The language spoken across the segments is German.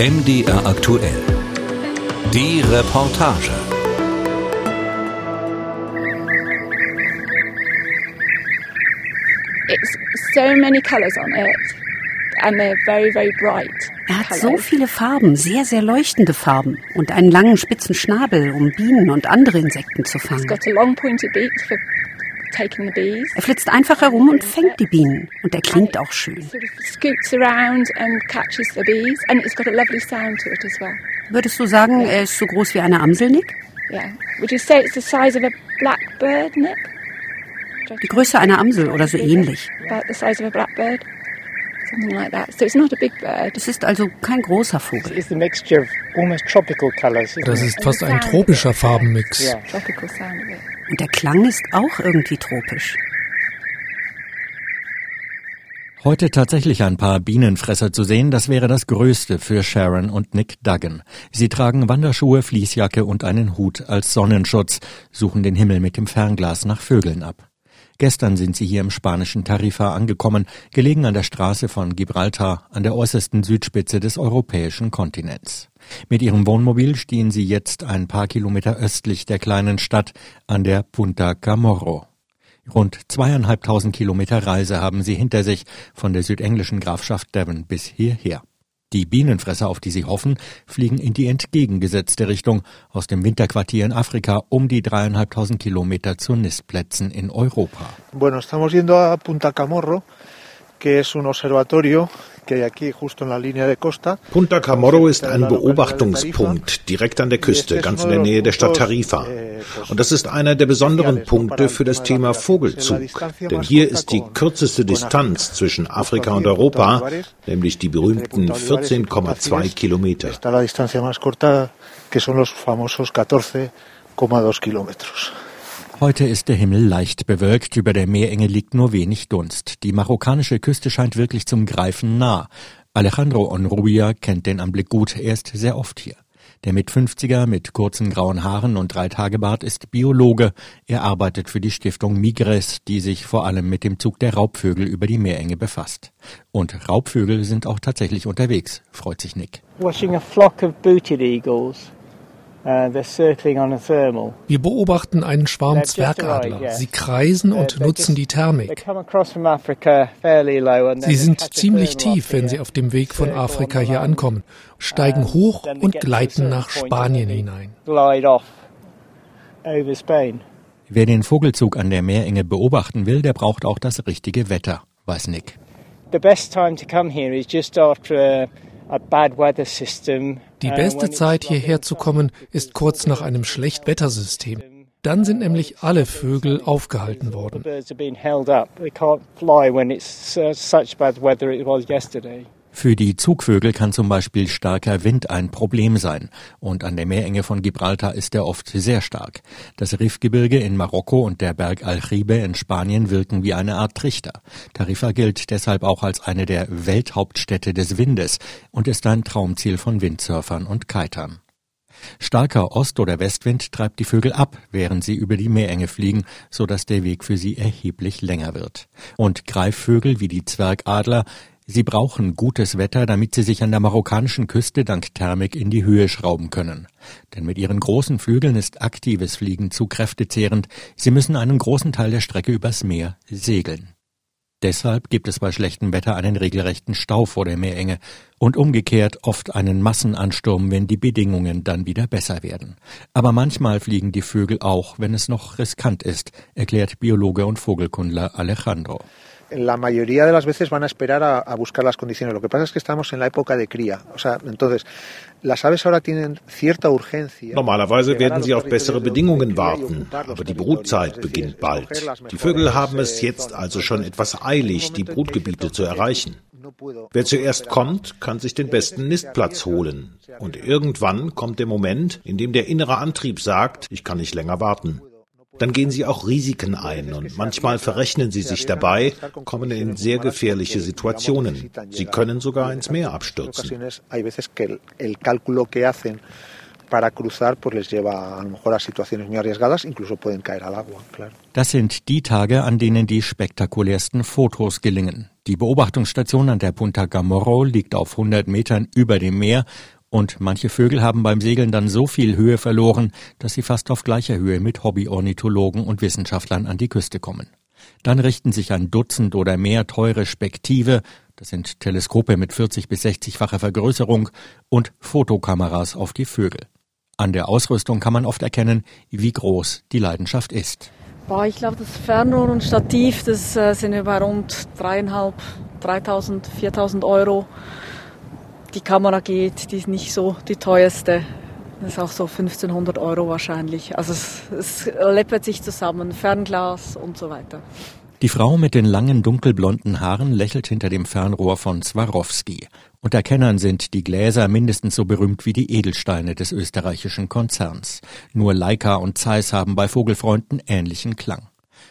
MDR aktuell. Die Reportage. It's so many colors on it and they're very very bright. Er hat so viele Farben, sehr, sehr leuchtende Farben und einen langen spitzen Schnabel, um Bienen und andere Insekten zu fangen. Er flitzt einfach herum und fängt die Bienen und er klingt auch schön. Würdest du sagen, er ist so groß wie eine Amsel, Nick? Yeah. Would you say it's the size of a blackbird, Nick? Die Größe einer Amsel oder so ähnlich. About the size of a blackbird? Something like that. So it's not a big bird. Es ist also kein großer Vogel. It's a mixture of almost tropical colours. isn't Das ist fast ein tropischer Farbenmix. Und der Klang ist auch irgendwie tropisch. Heute tatsächlich ein paar Bienenfresser zu sehen, das wäre das Größte für Sharon und Nick Duggan. Sie tragen Wanderschuhe, Fließjacke und einen Hut als Sonnenschutz, suchen den Himmel mit dem Fernglas nach Vögeln ab. Gestern sind sie hier im spanischen Tarifa angekommen, gelegen an der Straße von Gibraltar, an der äußersten Südspitze des europäischen Kontinents. Mit ihrem Wohnmobil stehen sie jetzt ein paar Kilometer östlich der kleinen Stadt an der Punta Camorro. Rund zweieinhalbtausend Kilometer Reise haben sie hinter sich von der südenglischen Grafschaft Devon bis hierher. Die Bienenfresser, auf die sie hoffen, fliegen in die entgegengesetzte Richtung aus dem Winterquartier in Afrika um die dreieinhalbtausend Kilometer zu Nistplätzen in Europa. Bueno, estamos yendo a Punta Camorro, que es un observatorio. Punta Camorro ist ein Beobachtungspunkt direkt an der Küste, ganz in der Nähe der Stadt Tarifa. Und das ist einer der besonderen Punkte für das Thema Vogelzug. Denn hier ist die kürzeste Distanz zwischen Afrika und Europa, nämlich die berühmten 14,2 Kilometer. Está la distancia más corta, que son los famosos 14,2 kilómetros. Heute ist der Himmel leicht bewölkt, über der Meerenge liegt nur wenig Dunst. Die marokkanische Küste scheint wirklich zum Greifen nah. Alejandro Onrubia kennt den Anblick gut, er ist sehr oft hier. Der mit 50er mit kurzen grauen Haaren und drei Tagebart ist Biologe. Er arbeitet für die Stiftung Migres, die sich vor allem mit dem Zug der Raubvögel über die Meerenge befasst. Und Raubvögel sind auch tatsächlich unterwegs, freut sich Nick. Watching a flock of booted eagles. Wir beobachten einen Schwarm Zwergadler. Sie kreisen und nutzen die Thermik. Sie sind ziemlich tief, wenn sie auf dem Weg von Afrika hier ankommen, steigen hoch und gleiten nach Spanien hinein. Wer den Vogelzug an der Meerenge beobachten will, der braucht auch das richtige Wetter, weiß Nick. The best time to come here is just after a, a bad weather system. Die uh, beste Zeit hierher zu kommen ist kurz nach einem Schlechtwettersystem. Dann sind nämlich alle Vögel aufgehalten worden. Für die Zugvögel kann zum Beispiel starker Wind ein Problem sein. Und an der Meerenge von Gibraltar ist er oft sehr stark. Das Rifgebirge in Marokko und der Berg Aljibe in Spanien wirken wie eine Art Trichter. Tarifa gilt deshalb auch als eine der Welthauptstädte des Windes und ist ein Traumziel von Windsurfern und Kitern. Starker Ost- oder Westwind treibt die Vögel ab, während sie über die Meerenge fliegen, so dass der Weg für sie erheblich länger wird. Und Greifvögel wie die Zwergadler, sie brauchen gutes Wetter, damit sie sich an der marokkanischen Küste dank Thermik in die Höhe schrauben können. Denn mit ihren großen Flügeln ist aktives Fliegen zu kräftezehrend, sie müssen einen großen Teil der Strecke übers Meer segeln. Deshalb gibt es bei schlechtem Wetter einen regelrechten Stau vor der Meerenge und umgekehrt oft einen Massenansturm, wenn die Bedingungen dann wieder besser werden. Aber manchmal fliegen die Vögel auch, wenn es noch riskant ist, erklärt Biologe und Vogelkundler Alejandro. La mayoría de las veces van a esperar a, a buscar las condiciones. Lo que pasa es que estamos en la época de cría. O sea, entonces, las aves ahora tienen cierta urgencia. Normalerweise werden sie auf bessere Bedingungen warten, aber die Brutzeit beginnt bald. Die Vögel haben es jetzt also schon etwas eilig, die Brutgebiete zu erreichen. Wer zuerst kommt, kann sich den besten Nistplatz holen. Und irgendwann kommt der Moment, in dem der innere Antrieb sagt, ich kann nicht länger warten. Dann gehen sie auch Risiken ein und manchmal verrechnen sie sich dabei, kommen in sehr gefährliche Situationen. Sie können sogar ins Meer abstürzen. Das sind die Tage, an denen die spektakulärsten Fotos gelingen. Die Beobachtungsstation an der Punta Gamorro liegt auf 100 Metern über dem Meer und manche Vögel haben beim Segeln dann so viel Höhe verloren, dass sie fast auf gleicher Höhe mit Hobbyornithologen und Wissenschaftlern an die Küste kommen. Dann richten sich ein Dutzend oder mehr teure Spektive, das sind Teleskope mit 40 bis 60-facher Vergrößerung und Fotokameras auf die Vögel. An der Ausrüstung kann man oft erkennen, wie groß die Leidenschaft ist. Boah, ich glaube, das Fernrohr und Stativ, das äh, sind über rund dreieinhalb, 3.000, 4.000 Euro. Die Kamera geht, die ist nicht so die teuerste. Das ist auch so 1500 Euro wahrscheinlich. Also es, es läppert sich zusammen, Fernglas und so weiter. Die Frau mit den langen dunkelblonden Haaren lächelt hinter dem Fernrohr von Swarovski. Unter Kennern sind die Gläser mindestens so berühmt wie die Edelsteine des österreichischen Konzerns. Nur Leica und Zeiss haben bei Vogelfreunden ähnlichen Klang.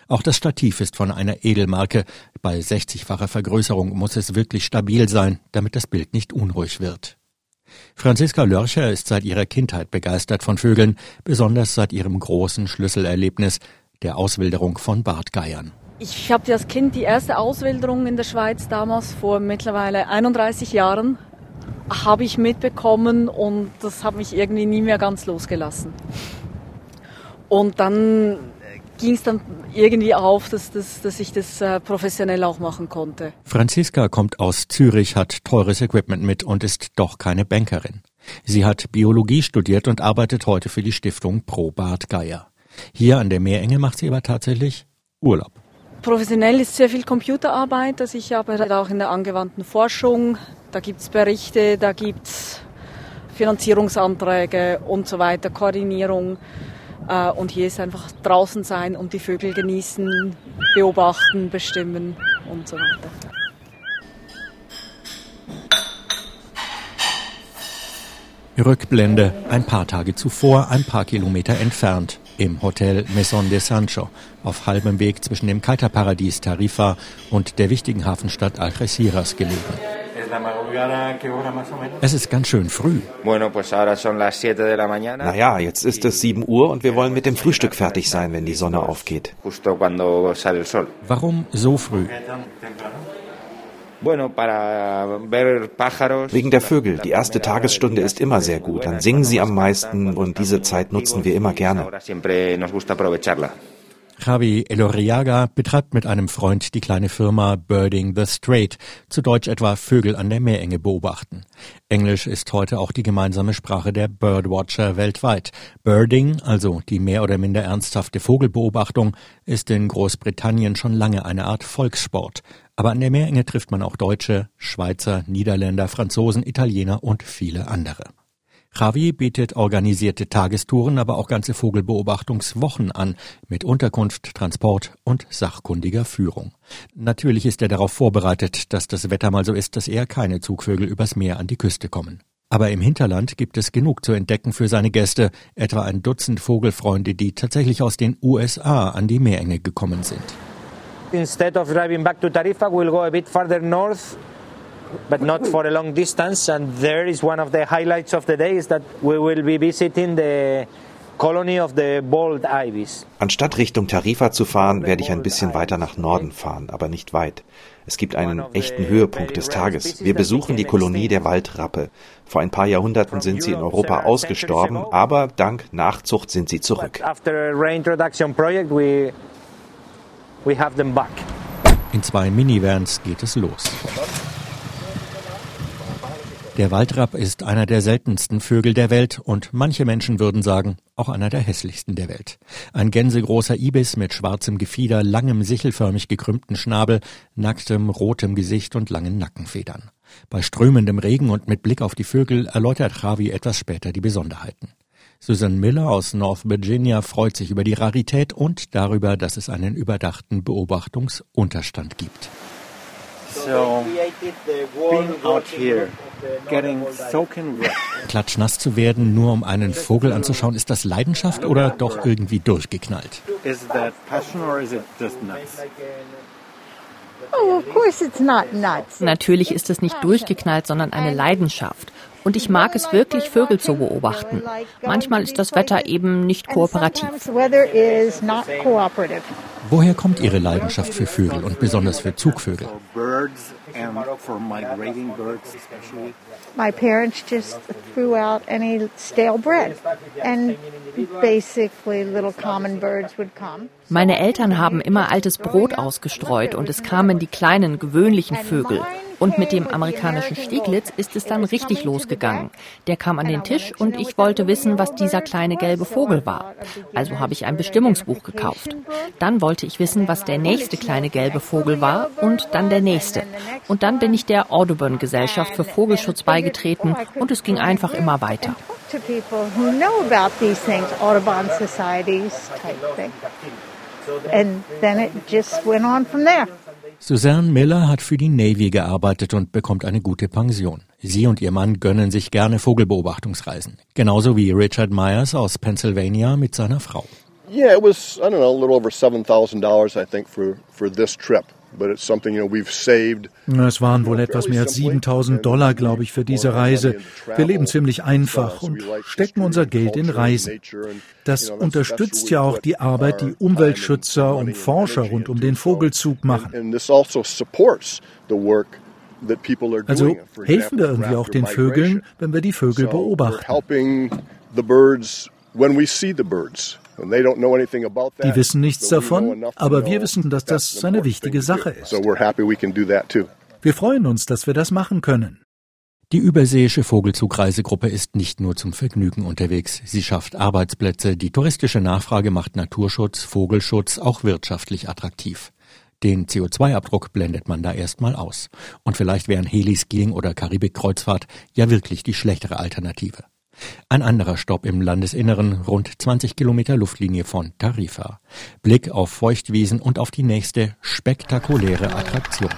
Auch das Stativ ist von einer Edelmarke. Bei 60-facher Vergrößerung muss es wirklich stabil sein, damit das Bild nicht unruhig wird. Franziska Lörcher ist seit ihrer Kindheit begeistert von Vögeln, besonders seit ihrem großen Schlüsselerlebnis, der Auswilderung von Bartgeiern. Ich habe als Kind die erste Auswilderung in der Schweiz damals vor mittlerweile 31 Jahren habe ich mitbekommen und das hat mich irgendwie nie mehr ganz losgelassen. Und dann ging es dann irgendwie auf, dass, dass, dass ich das äh, professionell auch machen konnte. Franziska kommt aus Zürich, hat teures Equipment mit und ist doch keine Bankerin. Sie hat Biologie studiert und arbeitet heute für die Stiftung Pro Bart Geier. Hier an der Meerenge macht sie aber tatsächlich Urlaub. Professionell ist sehr viel Computerarbeit. Also ich arbeite auch in der angewandten Forschung. Da gibt es Berichte, da gibt es Finanzierungsanträge und so weiter, Koordinierung. Äh, und hier ist einfach draußen sein und die Vögel genießen, beobachten, bestimmen und so weiter. Rückblende ein paar Tage zuvor, ein paar Kilometer entfernt im Hotel Maison de Sancho, auf halbem Weg zwischen dem Kiterparadies Tarifa und der wichtigen Hafenstadt Algeciras gelegen. Es ist ganz schön früh. Naja, jetzt ist es 7 Uhr und wir wollen mit dem Frühstück fertig sein, wenn die Sonne aufgeht. Warum so früh? Wegen der Vögel. Die erste Tagesstunde ist immer sehr gut. Dann singen sie am meisten und diese Zeit nutzen wir immer gerne. Javi Eloriaga betreibt mit einem Freund die kleine Firma Birding the Strait, zu Deutsch etwa Vögel an der Meerenge beobachten. Englisch ist heute auch die gemeinsame Sprache der Birdwatcher weltweit. Birding, also die mehr oder minder ernsthafte Vogelbeobachtung, ist in Großbritannien schon lange eine Art Volkssport. Aber an der Meerenge trifft man auch Deutsche, Schweizer, Niederländer, Franzosen, Italiener und viele andere. Javi bietet organisierte Tagestouren, aber auch ganze Vogelbeobachtungswochen an, mit Unterkunft, Transport und sachkundiger Führung. Natürlich ist er darauf vorbereitet, dass das Wetter mal so ist, dass eher keine Zugvögel übers Meer an die Küste kommen. Aber im Hinterland gibt es genug zu entdecken für seine Gäste, etwa ein Dutzend Vogelfreunde, die tatsächlich aus den USA an die Meerenge gekommen sind. Instead of driving back to Tarifa, we'll go a bit farther north but not for a long distance. And there is one of the highlights of the day is that we will be visiting the colony of the bald ibis. Anstatt Richtung Tarifa zu fahren, werde ich ein bisschen weiter nach Norden fahren, aber nicht weit. Es gibt einen echten Höhepunkt des Tages. Wir besuchen die Kolonie der Waldrappe. Vor ein paar Jahrhunderten sind sie in Europa ausgestorben, aber dank Nachzucht sind sie zurück. In zwei Minivans geht es los. Der Waldrapp ist einer der seltensten Vögel der Welt und manche Menschen würden sagen, auch einer der hässlichsten der Welt. Ein gänsegroßer Ibis mit schwarzem Gefieder, langem sichelförmig gekrümmten Schnabel, nacktem rotem Gesicht und langen Nackenfedern. Bei strömendem Regen und mit Blick auf die Vögel erläutert Javi etwas später die Besonderheiten. Susan Miller aus North Virginia freut sich über die Rarität und darüber, dass es einen überdachten Beobachtungsunterstand gibt. So, being out here Klatschnass zu werden, nur um einen Vogel anzuschauen, ist das Leidenschaft oder doch irgendwie durchgeknallt? Oh, Natürlich ist es nicht durchgeknallt, sondern eine Leidenschaft. Und ich mag es wirklich, Vögel zu beobachten. Manchmal ist das Wetter eben nicht kooperativ. Woher kommt Ihre Leidenschaft für Vögel und besonders für Zugvögel? My parents just threw out any stale bread and basically little common birds would come. Meine Eltern haben immer altes Brot ausgestreut und es kamen die kleinen gewöhnlichen Vögel. Und mit dem amerikanischen Stieglitz ist es dann richtig losgegangen. Der kam an den Tisch und ich wollte wissen, was dieser kleine gelbe Vogel war. Also habe ich ein Bestimmungsbuch gekauft. Dann wollte ich wissen, was der nächste kleine gelbe Vogel war und dann der nächste. Und dann bin ich der Audubon Gesellschaft für Vogelschutz beigetreten und es ging einfach immer weiter. And then it just went on from there. Suzanne Miller hat für die Navy gearbeitet und bekommt eine gute Pension. Sie und ihr Mann gönnen sich gerne Vogelbeobachtungsreisen. Genauso wie Richard Myers aus Pennsylvania mit seiner Frau. Yeah, it was, I don't know, a little over $7,000 I think for, for this trip. Es waren wohl etwas mehr als 7000 Dollar, glaube ich, für diese Reise. Wir leben ziemlich einfach und stecken unser Geld in Reisen. Das unterstützt ja auch die Arbeit, die Umweltschützer und Forscher rund um den Vogelzug machen. Also helfen wir irgendwie auch den Vögeln, wenn wir die Vögel beobachten. Die wissen nichts davon, aber wir wissen, dass das eine wichtige Sache ist. Wir freuen uns, dass wir das machen können. Die überseeische Vogelzugreisegruppe ist nicht nur zum Vergnügen unterwegs. Sie schafft Arbeitsplätze. Die touristische Nachfrage macht Naturschutz, Vogelschutz auch wirtschaftlich attraktiv. Den CO2-Abdruck blendet man da erstmal aus. Und vielleicht wären Heliskiing oder Karibikkreuzfahrt ja wirklich die schlechtere Alternative. Ein anderer Stopp im Landesinneren, rund 20 Kilometer Luftlinie von Tarifa. Blick auf Feuchtwiesen und auf die nächste spektakuläre Attraktion.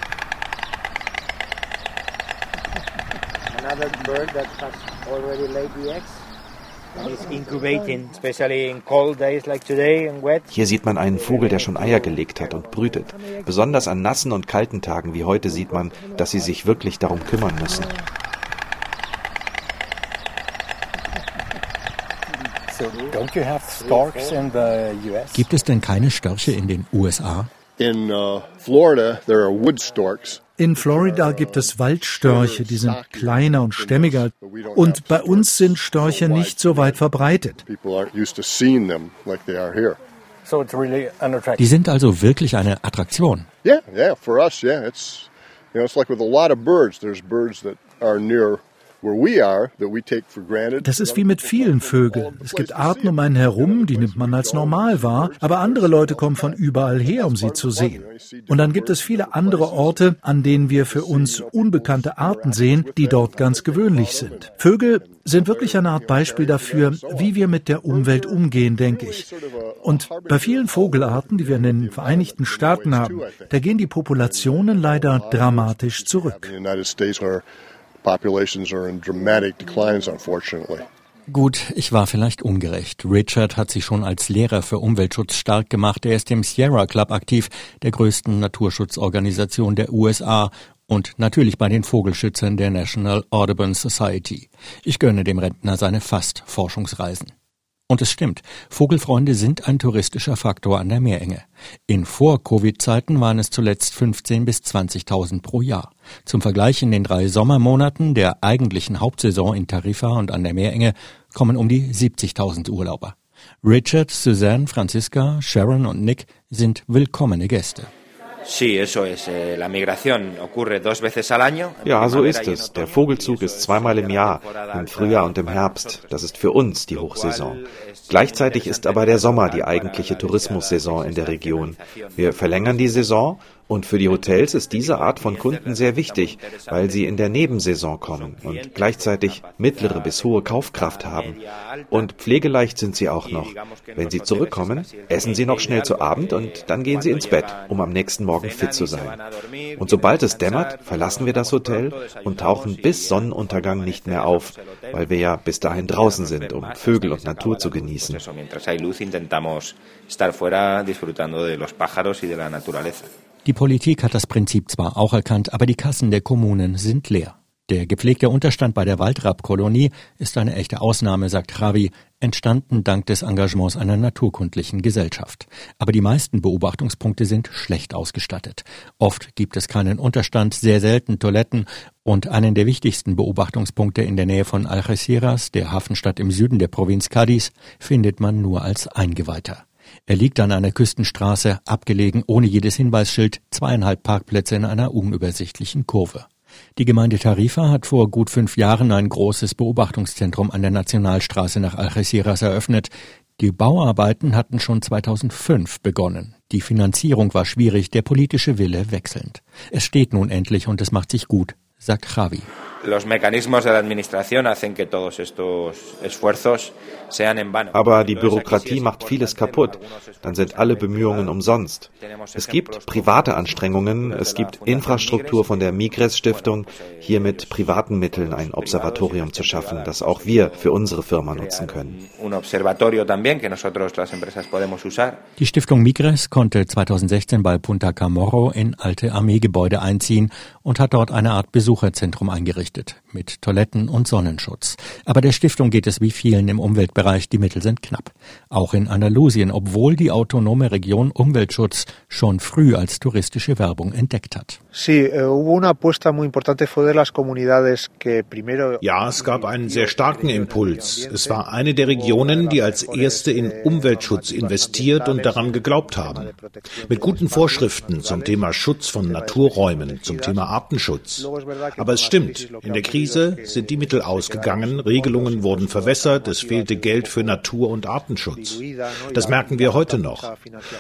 Hier sieht man einen Vogel, der schon Eier gelegt hat und brütet. Besonders an nassen und kalten Tagen wie heute sieht man, dass sie sich wirklich darum kümmern müssen. Gibt es denn keine Störche in den USA? In uh, Florida there are wood storks. In Florida gibt es Waldstörche, die sind kleiner und stämmiger. Und bei uns sind Störche nicht so weit verbreitet. Die sind also wirklich eine Attraktion. Yeah, yeah, for us, yeah. It's you know, it's like with a lot of birds. There's birds that are near das ist wie mit vielen Vögeln. Es gibt Arten um einen herum, die nimmt man als normal wahr, aber andere Leute kommen von überall her, um sie zu sehen. Und dann gibt es viele andere Orte, an denen wir für uns unbekannte Arten sehen, die dort ganz gewöhnlich sind. Vögel sind wirklich eine Art Beispiel dafür, wie wir mit der Umwelt umgehen, denke ich. Und bei vielen Vogelarten, die wir in den Vereinigten Staaten haben, da gehen die Populationen leider dramatisch zurück populations are in dramatic declines, unfortunately. Gut, ich war vielleicht ungerecht. Richard hat sich schon als Lehrer für Umweltschutz stark gemacht. Er ist im Sierra Club aktiv, der größten Naturschutzorganisation der USA und natürlich bei den Vogelschützern der National Audubon Society. Ich gönne dem Rentner seine fast Forschungsreisen. Und es stimmt, Vogelfreunde sind ein touristischer Faktor an der Meerenge. In Vor-Covid-Zeiten waren es zuletzt 15.000 bis 20.000 pro Jahr. Zum Vergleich in den drei Sommermonaten der eigentlichen Hauptsaison in Tarifa und an der Meerenge kommen um die 70.000 Urlauber. Richard, Suzanne, Franziska, Sharon und Nick sind willkommene Gäste. Eh, ja, so ist es. Der Vogelzug ist zweimal im Jahr, im Frühjahr und im Herbst. Das ist für uns die Hochsaison. Gleichzeitig ist aber der Sommer die eigentliche Tourismussaison in der Region. Wir verlängern die Saison und für die Hotels ist diese Art von Kunden sehr wichtig, weil sie in der Nebensaison kommen und gleichzeitig mittlere bis hohe Kaufkraft haben. Und pflegeleicht sind sie auch noch. Wenn sie zurückkommen, essen sie noch schnell zu Abend und dann gehen sie ins Bett, um am nächsten Morgen fit zu sein. Und sobald es dämmert, verlassen wir das Hotel und tauchen bis Sonnenuntergang nicht mehr auf, weil wir ja bis dahin draußen sind, um Vögel und Natur zu genießen. estar fuera disfrutando de los pájaros y de la naturaleza. Die Politik hat das Prinzip zwar auch erkannt, aber die Kassen der Kommunen sind leer. Der gepflegte Unterstand bei der Waldrappkolonie ist eine echte Ausnahme, sagt Javi, entstanden dank des Engagements einer naturkundlichen Gesellschaft. Aber die meisten Beobachtungspunkte sind schlecht ausgestattet. Oft gibt es keinen Unterstand, sehr selten Toiletten und einen der wichtigsten Beobachtungspunkte in der Nähe von Algeciras, der Hafenstadt im Süden der Provinz Cádiz, findet man nur als Eingeweihter. Er liegt an einer Küstenstraße, abgelegen ohne jedes Hinweisschild, zweieinhalb Parkplätze in einer unübersichtlichen Kurve. Die Gemeinde Tarifa hat vor gut fünf Jahren ein großes Beobachtungszentrum an der Nationalstraße nach Algeciras eröffnet. Die Bauarbeiten hatten schon 2005 begonnen. Die Finanzierung war schwierig, der politische Wille wechselnd. Es steht nun endlich und es macht sich gut, sagt Javi los mecanismos de la administración hacen que todos estos esfuerzos sean en vano. Aber die Bürokratie macht vieles kaputt. Dann sind alle Bemühungen umsonst. Es gibt private Anstrengungen, es gibt Infrastruktur von der Migres Stiftung, hier mit privaten Mitteln ein Observatorium zu schaffen, das auch wir für unsere Firma nutzen können. Die Stiftung Migres konnte 2016 bei Punta Camorro in alte Armeegebäude einziehen und hat dort eine Art Besucherzentrum eingerichtet eingerichtet, mit Toiletten und Sonnenschutz. Aber der Stiftung geht es wie vielen im Umweltbereich, die Mittel sind knapp. Auch in Andalusien, obwohl die autonome Region Umweltschutz schon früh als touristische Werbung entdeckt hat. Eh, ja, es gab einen sehr starken Impuls. Es war eine der Regionen, die als erste in Umweltschutz investiert und daran geglaubt haben. Mit guten Vorschriften zum Thema Schutz von Naturräumen, zum Thema Artenschutz. Aber es stimmt, in der Krise sind die Mittel ausgegangen, Regelungen wurden verwässert, es fehlte Geld für Natur- und Artenschutz. Das merken wir heute noch.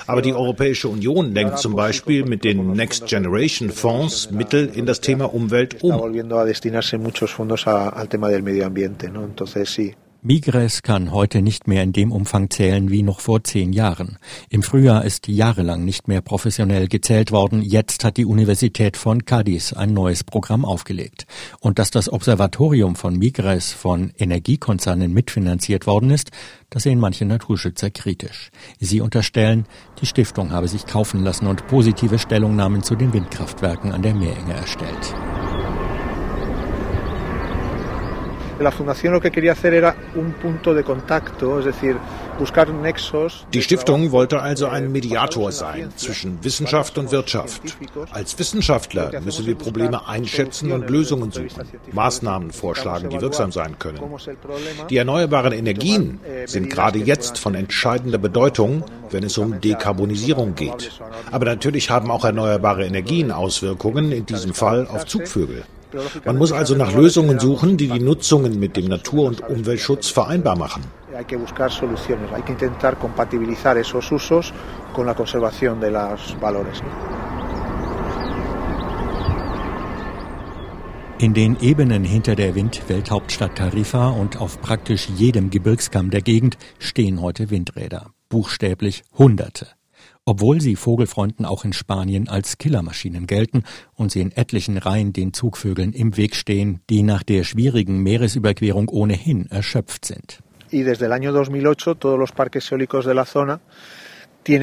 Aber die Europäische Union lenkt zum Beispiel mit den Next Generation Fonds Mittel in das Thema Umwelt um. Migres kann heute nicht mehr in dem Umfang zählen wie noch vor zehn Jahren. Im Frühjahr ist jahrelang nicht mehr professionell gezählt worden. Jetzt hat die Universität von Cadiz ein neues Programm aufgelegt. Und dass das Observatorium von Migres von Energiekonzernen mitfinanziert worden ist, das sehen manche Naturschützer kritisch. Sie unterstellen, die Stiftung habe sich kaufen lassen und positive Stellungnahmen zu den Windkraftwerken an der Meerenge erstellt. la fundación lo que quería hacer era un punto de contacto, es decir, buscar nexos. Die Stiftung wollte also ein Mediator sein zwischen Wissenschaft und Wirtschaft. Als Wissenschaftler müssen wir Probleme einschätzen und Lösungen suchen, Maßnahmen vorschlagen, die wirksam sein können. Die erneuerbaren Energien sind gerade jetzt von entscheidender Bedeutung, wenn es um Dekarbonisierung geht. Aber natürlich haben auch erneuerbare Energien Auswirkungen, in diesem Fall auf Zugvögel. Man muss also nach Lösungen suchen, die die Nutzungen mit dem Natur- und Umweltschutz vereinbar machen. In den Ebenen hinter der Windwelthauptstadt Tarifa und auf praktisch jedem Gebirgskamm der Gegend stehen heute Windräder. Buchstäblich Hunderte obwohl sie Vogelfreunden auch in Spanien als Killermaschinen gelten und sie in etlichen Reihen den Zugvögeln im Weg stehen, die nach der schwierigen Meeresüberquerung ohnehin erschöpft sind. Y desde el año 2008 todos los parques eólicos de la zona Eh,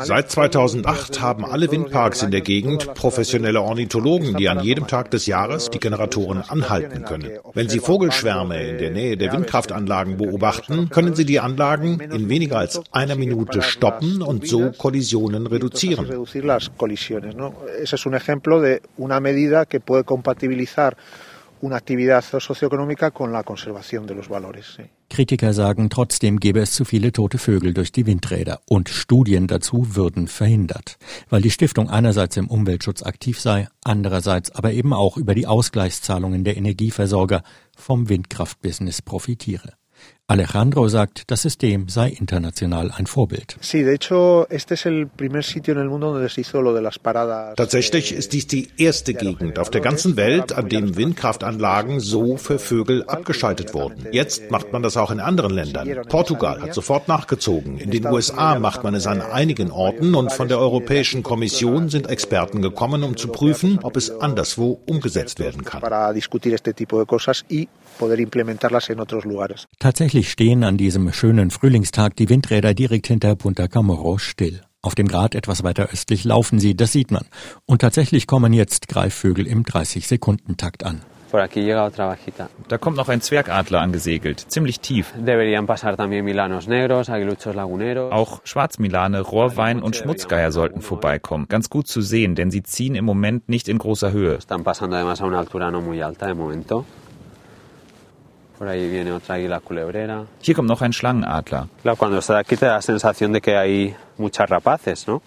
Seit 2008 haben alle Windparks in der Gegend professionelle Ornithologen, die an jedem Tag des Jahres die Generatoren anhalten können. Wenn sie Vogelschwärme in der Nähe der Windkraftanlagen beobachten, können sie die Anlagen in weniger als einer Minute stoppen und so Kollisionen reduzieren. Ese es un ejemplo de una medida que puede compatibilizar una actividad socioeconómica con la conservación de los valores. Kritiker sagen, trotzdem gäbe es zu viele tote Vögel durch die Windräder und Studien dazu würden verhindert, weil die Stiftung einerseits im Umweltschutz aktiv sei, andererseits aber eben auch über die Ausgleichszahlungen der Energieversorger vom Windkraftbusiness profitiere. Alejandro sagt, das System sei international ein Vorbild. Tatsächlich ist dies die erste Gegend auf der ganzen Welt, an dem Windkraftanlagen so für Vögel abgeschaltet wurden. Jetzt macht man das auch in anderen Ländern. Portugal hat sofort nachgezogen. In den USA macht man es an einigen Orten und von der Europäischen Kommission sind Experten gekommen, um zu prüfen, ob es anderswo umgesetzt werden kann. Tatsächlich stehen an diesem schönen Frühlingstag die Windräder direkt hinter Punta Camorro still. Auf dem Grat etwas weiter östlich laufen sie, das sieht man. Und tatsächlich kommen jetzt Greifvögel im 30-Sekunden-Takt an. Da kommt noch ein Zwergadler angesegelt, ziemlich tief. Auch Schwarzmilane, Rohrwein und Schmutzgeier sollten vorbeikommen. Ganz gut zu sehen, denn sie ziehen im Moment nicht in großer Höhe. Por ahí viene otra águila culebrera. Hier kommt noch ein Schlangenadler. Claro, cuando estás aquí te da la sensación de que hay muchas rapaces, ¿no?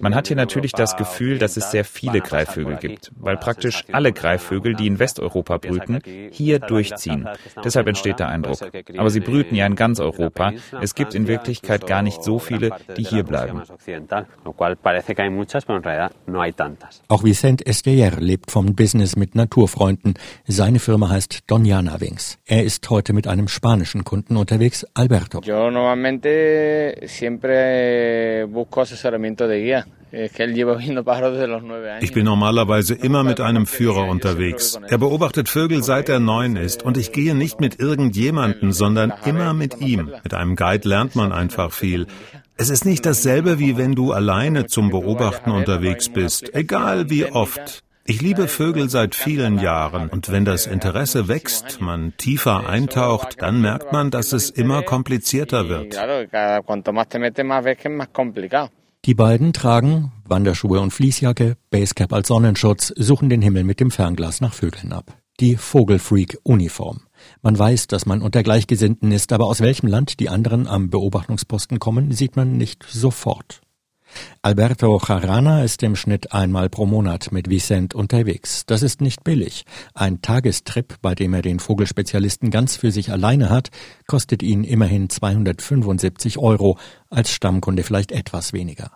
Man hat hier natürlich das Gefühl, dass es sehr viele Greifvögel gibt, weil praktisch alle Greifvögel, die in Westeuropa brüten, hier durchziehen. Deshalb entsteht der Eindruck. Aber sie brüten ja in ganz Europa. Es gibt in Wirklichkeit gar nicht so viele, die hier bleiben. Auch Vicente Esteller lebt vom Business mit Naturfreunden. Seine Firma heißt Doniana Wings. Er ist heute mit einem spanischen Kunden unterwegs, Alberto. Yo normalmente siempre busco asesoramiento de guía. Ich bin normalerweise immer mit einem Führer unterwegs. Er beobachtet Vögel seit er neun ist und ich gehe nicht mit irgendjemanden, sondern immer mit ihm. Mit einem Guide lernt man einfach viel. Es ist nicht dasselbe, wie wenn du alleine zum Beobachten unterwegs bist, egal wie oft. Ich liebe Vögel seit vielen Jahren und wenn das Interesse wächst, man tiefer eintaucht, dann merkt man, dass es immer komplizierter wird. Die beiden tragen Wanderschuhe und Fließjacke, Basecap als Sonnenschutz, suchen den Himmel mit dem Fernglas nach Vögeln ab. Die Vogelfreak-Uniform. Man weiß, dass man unter Gleichgesinnten ist, aber aus welchem Land die anderen am Beobachtungsposten kommen, sieht man nicht sofort. Alberto Charana ist im Schnitt einmal pro Monat mit Vicent unterwegs. Das ist nicht billig. Ein Tagestrip, bei dem er den Vogelspezialisten ganz für sich alleine hat, kostet ihn immerhin 275 Euro, als Stammkunde vielleicht etwas weniger.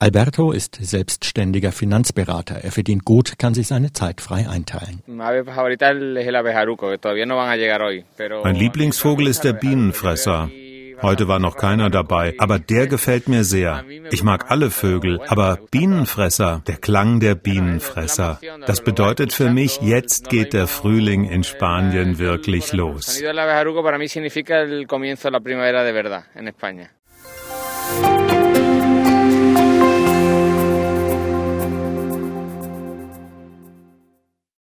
Alberto ist selbstständiger Finanzberater. Er verdient gut, kann sich seine Zeit frei einteilen. Mein Lieblingsvogel ist der Bienenfresser. Heute war noch keiner dabei, aber der gefällt mir sehr. Ich mag alle Vögel, aber Bienenfresser, der Klang der Bienenfresser, das bedeutet für mich, jetzt geht der Frühling in Spanien wirklich los.